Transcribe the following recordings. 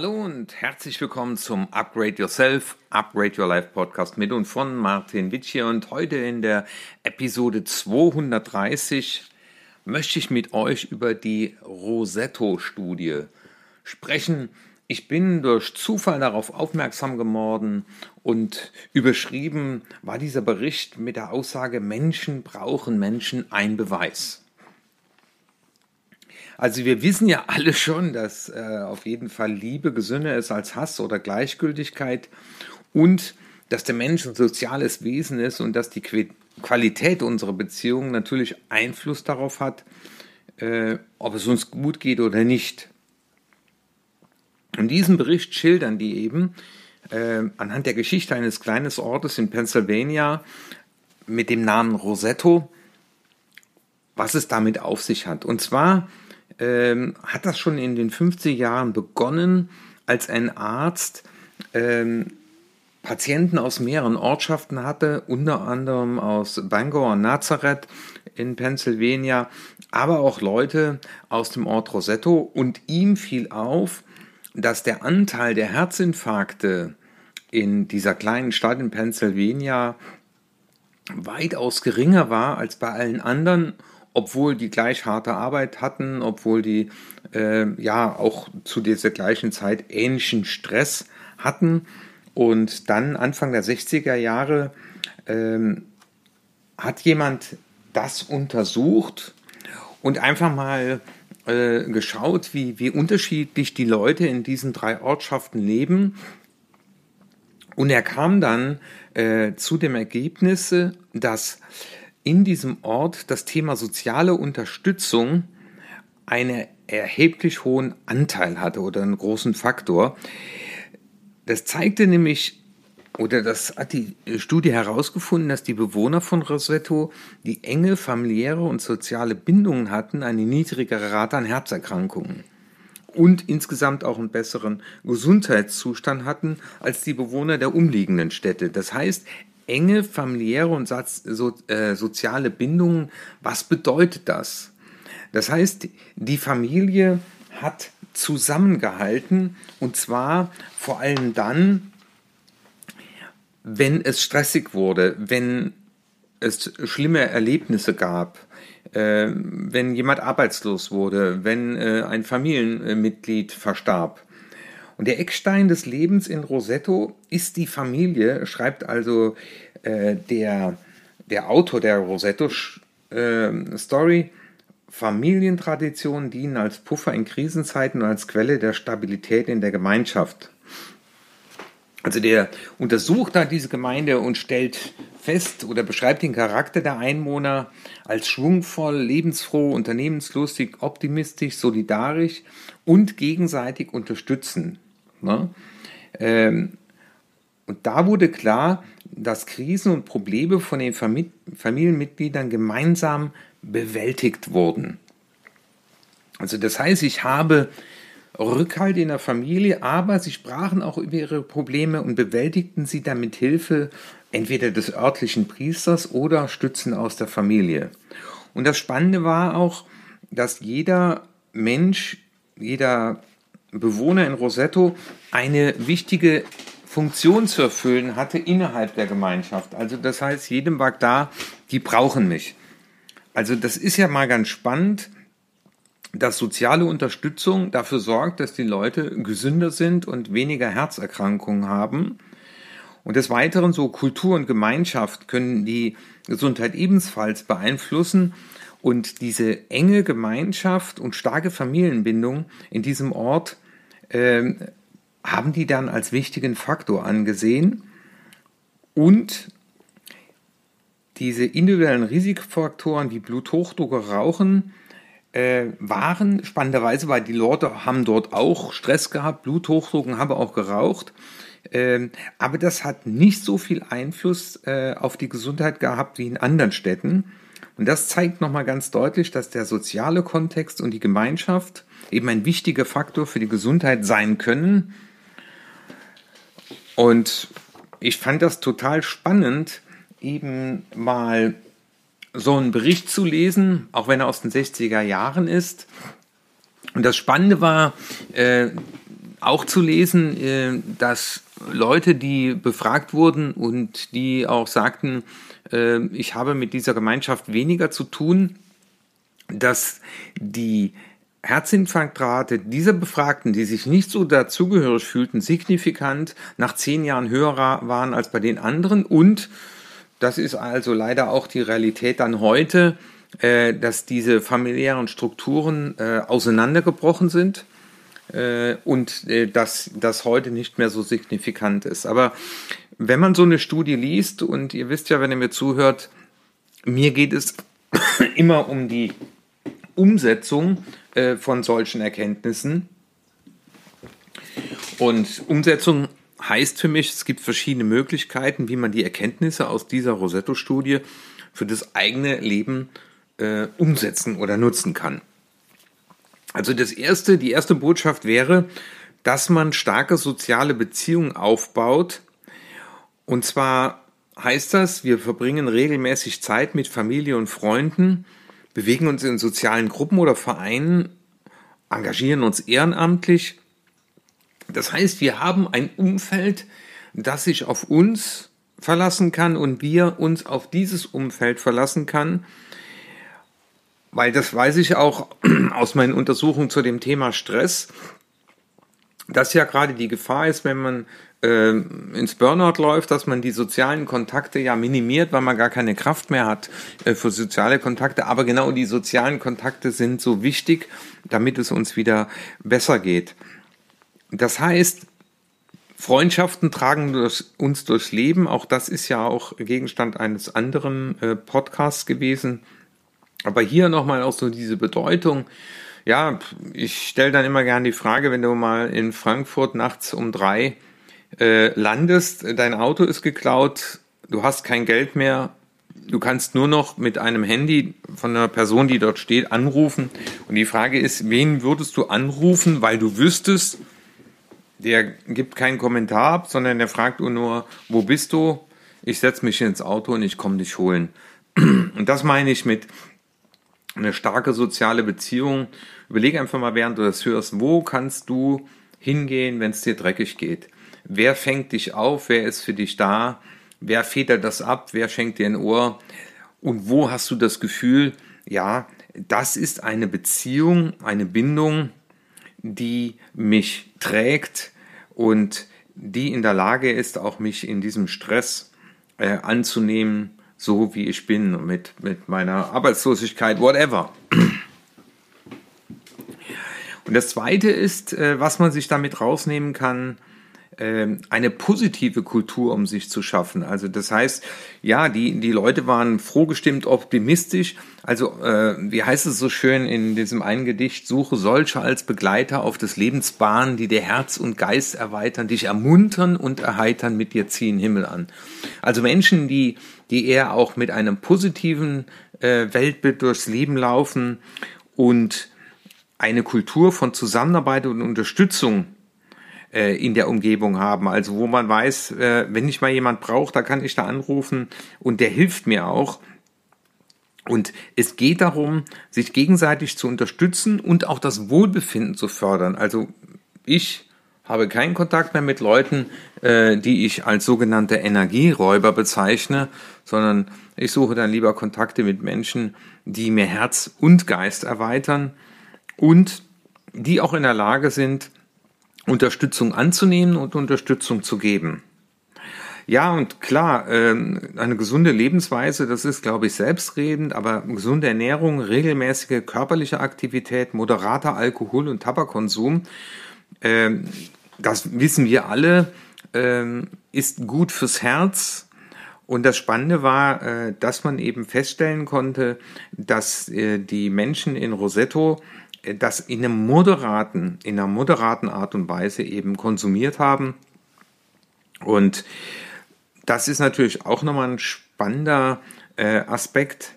Hallo und herzlich willkommen zum Upgrade Yourself, Upgrade Your Life Podcast mit und von Martin Witsch hier. Und heute in der Episode 230 möchte ich mit euch über die Rosetto-Studie sprechen. Ich bin durch Zufall darauf aufmerksam geworden und überschrieben war dieser Bericht mit der Aussage, Menschen brauchen Menschen ein Beweis. Also wir wissen ja alle schon, dass äh, auf jeden Fall Liebe gesünder ist als Hass oder Gleichgültigkeit und dass der Mensch ein soziales Wesen ist und dass die Qualität unserer Beziehungen natürlich Einfluss darauf hat, äh, ob es uns gut geht oder nicht. In diesem Bericht schildern die eben äh, anhand der Geschichte eines kleinen Ortes in Pennsylvania mit dem Namen Rosetto, was es damit auf sich hat. Und zwar ähm, hat das schon in den 50 Jahren begonnen, als ein Arzt ähm, Patienten aus mehreren Ortschaften hatte, unter anderem aus Bangor und Nazareth in Pennsylvania, aber auch Leute aus dem Ort Rosetto. Und ihm fiel auf, dass der Anteil der Herzinfarkte in dieser kleinen Stadt in Pennsylvania weitaus geringer war als bei allen anderen obwohl die gleich harte Arbeit hatten, obwohl die äh, ja auch zu dieser gleichen Zeit ähnlichen Stress hatten. Und dann Anfang der 60er Jahre ähm, hat jemand das untersucht und einfach mal äh, geschaut, wie, wie unterschiedlich die Leute in diesen drei Ortschaften leben. Und er kam dann äh, zu dem Ergebnis, dass in diesem Ort das Thema soziale Unterstützung einen erheblich hohen Anteil hatte oder einen großen Faktor. Das zeigte nämlich, oder das hat die Studie herausgefunden, dass die Bewohner von Rosetto, die enge familiäre und soziale Bindungen hatten, eine niedrigere Rate an Herzerkrankungen und insgesamt auch einen besseren Gesundheitszustand hatten als die Bewohner der umliegenden Städte. Das heißt, enge familiäre und äh, soziale Bindungen, was bedeutet das? Das heißt, die Familie hat zusammengehalten und zwar vor allem dann, wenn es stressig wurde, wenn es schlimme Erlebnisse gab, äh, wenn jemand arbeitslos wurde, wenn äh, ein Familienmitglied verstarb. Und der Eckstein des Lebens in Rosetto ist die Familie, schreibt also äh, der, der Autor der Rosetto-Story. Äh, Familientraditionen dienen als Puffer in Krisenzeiten und als Quelle der Stabilität in der Gemeinschaft. Also der untersucht da diese Gemeinde und stellt fest oder beschreibt den Charakter der Einwohner als schwungvoll, lebensfroh, unternehmenslustig, optimistisch, solidarisch und gegenseitig unterstützend. Ne? Ähm, und da wurde klar, dass Krisen und Probleme von den Familienmitgliedern gemeinsam bewältigt wurden. Also das heißt, ich habe Rückhalt in der Familie, aber sie sprachen auch über ihre Probleme und bewältigten sie dann mit Hilfe entweder des örtlichen Priesters oder Stützen aus der Familie. Und das Spannende war auch, dass jeder Mensch, jeder Bewohner in Rosetto eine wichtige Funktion zu erfüllen hatte innerhalb der Gemeinschaft. Also das heißt, jedem war da, die brauchen mich. Also das ist ja mal ganz spannend, dass soziale Unterstützung dafür sorgt, dass die Leute gesünder sind und weniger Herzerkrankungen haben. Und des Weiteren so Kultur und Gemeinschaft können die Gesundheit ebenfalls beeinflussen. Und diese enge Gemeinschaft und starke Familienbindung in diesem Ort äh, haben die dann als wichtigen Faktor angesehen und diese individuellen Risikofaktoren wie Bluthochdruck, Rauchen äh, waren spannenderweise, weil die Leute haben dort auch Stress gehabt, Bluthochdruck und haben auch geraucht. Ähm, aber das hat nicht so viel Einfluss äh, auf die Gesundheit gehabt wie in anderen Städten. Und das zeigt nochmal ganz deutlich, dass der soziale Kontext und die Gemeinschaft eben ein wichtiger Faktor für die Gesundheit sein können. Und ich fand das total spannend, eben mal so einen Bericht zu lesen, auch wenn er aus den 60er Jahren ist. Und das Spannende war, äh, auch zu lesen, äh, dass Leute, die befragt wurden und die auch sagten, ich habe mit dieser Gemeinschaft weniger zu tun, dass die Herzinfarktrate dieser Befragten, die sich nicht so dazugehörig fühlten, signifikant nach zehn Jahren höher waren als bei den anderen. Und das ist also leider auch die Realität dann heute, äh, dass diese familiären Strukturen äh, auseinandergebrochen sind äh, und dass das heute nicht mehr so signifikant ist. Aber wenn man so eine Studie liest, und ihr wisst ja, wenn ihr mir zuhört, mir geht es immer um die Umsetzung äh, von solchen Erkenntnissen. Und Umsetzung heißt für mich, es gibt verschiedene Möglichkeiten, wie man die Erkenntnisse aus dieser Rosetto-Studie für das eigene Leben äh, umsetzen oder nutzen kann. Also das erste, die erste Botschaft wäre, dass man starke soziale Beziehungen aufbaut. Und zwar heißt das, wir verbringen regelmäßig Zeit mit Familie und Freunden, bewegen uns in sozialen Gruppen oder Vereinen, engagieren uns ehrenamtlich. Das heißt, wir haben ein Umfeld, das sich auf uns verlassen kann und wir uns auf dieses Umfeld verlassen kann, weil das weiß ich auch aus meinen Untersuchungen zu dem Thema Stress, dass ja gerade die Gefahr ist, wenn man ins Burnout läuft, dass man die sozialen Kontakte ja minimiert, weil man gar keine Kraft mehr hat äh, für soziale Kontakte. Aber genau die sozialen Kontakte sind so wichtig, damit es uns wieder besser geht. Das heißt, Freundschaften tragen uns durchs Leben. Auch das ist ja auch Gegenstand eines anderen äh, Podcasts gewesen. Aber hier nochmal auch so diese Bedeutung. Ja, ich stelle dann immer gerne die Frage, wenn du mal in Frankfurt nachts um drei äh, landest, dein Auto ist geklaut, du hast kein Geld mehr, du kannst nur noch mit einem Handy von einer Person, die dort steht, anrufen. Und die Frage ist, wen würdest du anrufen, weil du wüsstest, der gibt keinen Kommentar ab, sondern der fragt nur, wo bist du? Ich setze mich ins Auto und ich komme dich holen. Und das meine ich mit, eine starke soziale Beziehung. Überleg einfach mal, während du das hörst, wo kannst du hingehen, wenn es dir dreckig geht? Wer fängt dich auf? Wer ist für dich da? Wer federt das ab? Wer schenkt dir ein Ohr? Und wo hast du das Gefühl, ja, das ist eine Beziehung, eine Bindung, die mich trägt und die in der Lage ist, auch mich in diesem Stress äh, anzunehmen so wie ich bin, mit, mit meiner Arbeitslosigkeit, whatever. Und das Zweite ist, äh, was man sich damit rausnehmen kann, eine positive Kultur um sich zu schaffen. Also das heißt, ja, die, die Leute waren frohgestimmt optimistisch. Also äh, wie heißt es so schön in diesem einen Gedicht, suche solche als Begleiter auf des Lebensbahn, die dir Herz und Geist erweitern, dich ermuntern und erheitern, mit dir ziehen Himmel an. Also Menschen, die, die eher auch mit einem positiven äh, Weltbild durchs Leben laufen und eine Kultur von Zusammenarbeit und Unterstützung äh, in der Umgebung haben. Also wo man weiß, äh, wenn ich mal jemand brauche, da kann ich da anrufen und der hilft mir auch. Und es geht darum, sich gegenseitig zu unterstützen und auch das Wohlbefinden zu fördern. Also ich habe keinen Kontakt mehr mit Leuten, äh, die ich als sogenannte Energieräuber bezeichne, sondern ich suche dann lieber Kontakte mit Menschen, die mir Herz und Geist erweitern und die auch in der Lage sind, Unterstützung anzunehmen und Unterstützung zu geben. Ja, und klar, ähm, eine gesunde Lebensweise, das ist, glaube ich, selbstredend, aber gesunde Ernährung, regelmäßige körperliche Aktivität, moderater Alkohol- und Tabakkonsum, ähm, das wissen wir alle, ähm, ist gut fürs Herz. Und das Spannende war, äh, dass man eben feststellen konnte, dass äh, die Menschen in Rosetto das in einem moderaten, in einer moderaten Art und Weise eben konsumiert haben. Und das ist natürlich auch nochmal ein spannender äh, Aspekt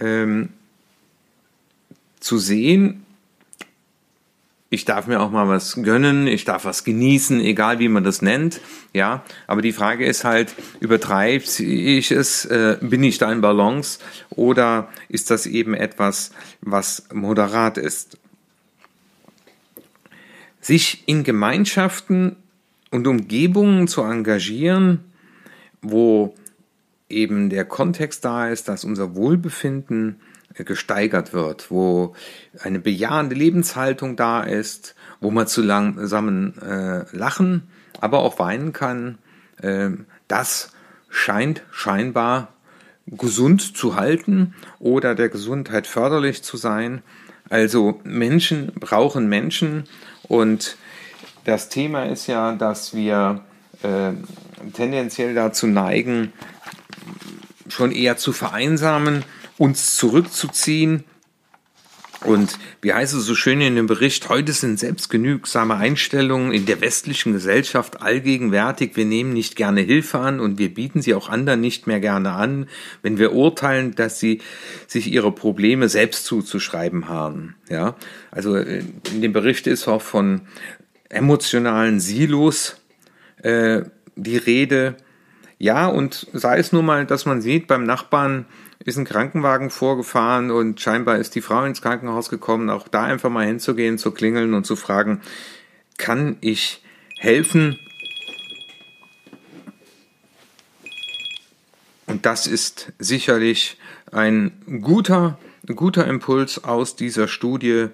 ähm, zu sehen. Ich darf mir auch mal was gönnen, ich darf was genießen, egal wie man das nennt. Ja, aber die Frage ist halt, übertreibe ich es, äh, bin ich da in Balance oder ist das eben etwas, was moderat ist? Sich in Gemeinschaften und Umgebungen zu engagieren, wo eben der Kontext da ist, dass unser Wohlbefinden äh, gesteigert wird, wo eine bejahende Lebenshaltung da ist, wo man zusammen äh, lachen, aber auch weinen kann. Äh, das scheint scheinbar gesund zu halten oder der Gesundheit förderlich zu sein. Also Menschen brauchen Menschen und das Thema ist ja, dass wir äh, tendenziell dazu neigen, schon eher zu vereinsamen, uns zurückzuziehen. Und wie heißt es so schön in dem Bericht, heute sind selbstgenügsame Einstellungen in der westlichen Gesellschaft allgegenwärtig. Wir nehmen nicht gerne Hilfe an und wir bieten sie auch anderen nicht mehr gerne an, wenn wir urteilen, dass sie sich ihre Probleme selbst zuzuschreiben haben. Ja, also äh, in dem Bericht ist auch von emotionalen Silos äh, die Rede. Ja, und sei es nur mal, dass man sieht, beim Nachbarn ist ein Krankenwagen vorgefahren und scheinbar ist die Frau ins Krankenhaus gekommen, auch da einfach mal hinzugehen, zu klingeln und zu fragen, kann ich helfen? Und das ist sicherlich ein guter, guter Impuls aus dieser Studie.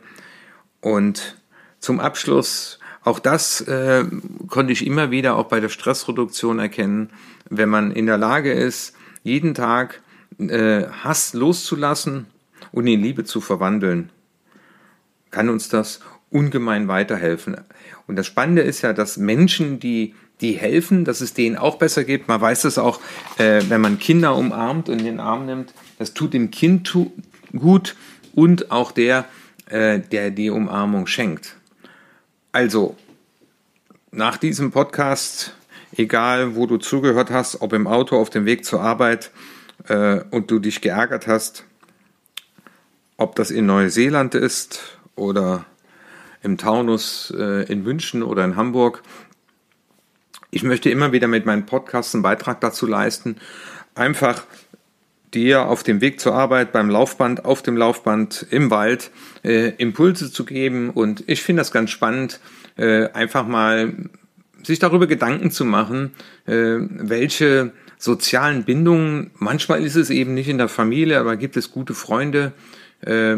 Und zum Abschluss auch das äh, konnte ich immer wieder auch bei der Stressreduktion erkennen. Wenn man in der Lage ist, jeden Tag äh, Hass loszulassen und in Liebe zu verwandeln, kann uns das ungemein weiterhelfen. Und das Spannende ist ja, dass Menschen, die die helfen, dass es denen auch besser geht. Man weiß das auch, äh, wenn man Kinder umarmt und in den Arm nimmt, das tut dem Kind gut und auch der, äh, der die Umarmung schenkt. Also, nach diesem Podcast, egal wo du zugehört hast, ob im Auto auf dem Weg zur Arbeit äh, und du dich geärgert hast, ob das in Neuseeland ist oder im Taunus äh, in München oder in Hamburg. Ich möchte immer wieder mit meinen Podcasts einen Beitrag dazu leisten, einfach dir auf dem Weg zur Arbeit, beim Laufband, auf dem Laufband, im Wald äh, Impulse zu geben. Und ich finde das ganz spannend, äh, einfach mal sich darüber Gedanken zu machen, äh, welche sozialen Bindungen, manchmal ist es eben nicht in der Familie, aber gibt es gute Freunde, äh,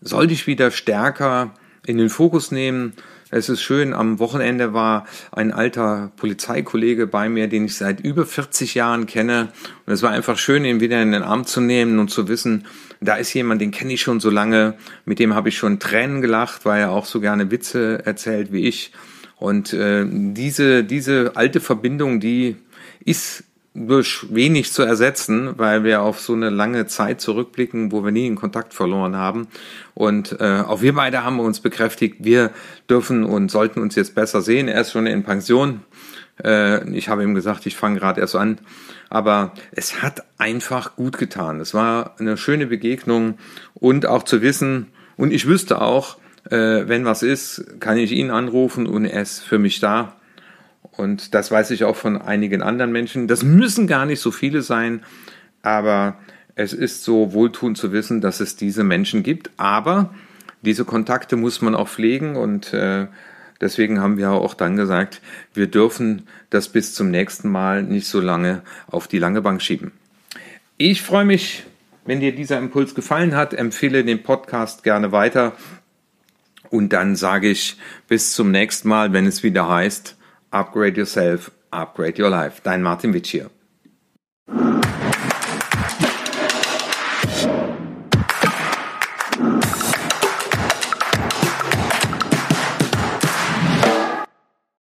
sollte ich wieder stärker in den Fokus nehmen, es ist schön, am Wochenende war ein alter Polizeikollege bei mir, den ich seit über 40 Jahren kenne. Und es war einfach schön, ihn wieder in den Arm zu nehmen und zu wissen, da ist jemand, den kenne ich schon so lange, mit dem habe ich schon Tränen gelacht, weil er auch so gerne Witze erzählt wie ich. Und äh, diese, diese alte Verbindung, die ist durch wenig zu ersetzen, weil wir auf so eine lange Zeit zurückblicken, wo wir nie den Kontakt verloren haben. Und äh, auch wir beide haben uns bekräftigt, wir dürfen und sollten uns jetzt besser sehen. Er ist schon in Pension. Äh, ich habe ihm gesagt, ich fange gerade erst an. Aber es hat einfach gut getan. Es war eine schöne Begegnung und auch zu wissen, und ich wüsste auch, äh, wenn was ist, kann ich ihn anrufen und er ist für mich da. Und das weiß ich auch von einigen anderen Menschen. Das müssen gar nicht so viele sein, aber es ist so wohltuend zu wissen, dass es diese Menschen gibt. Aber diese Kontakte muss man auch pflegen und äh, deswegen haben wir auch dann gesagt, wir dürfen das bis zum nächsten Mal nicht so lange auf die lange Bank schieben. Ich freue mich, wenn dir dieser Impuls gefallen hat, empfehle den Podcast gerne weiter und dann sage ich bis zum nächsten Mal, wenn es wieder heißt, Upgrade Yourself, Upgrade Your Life. Dein Martin Witsch hier.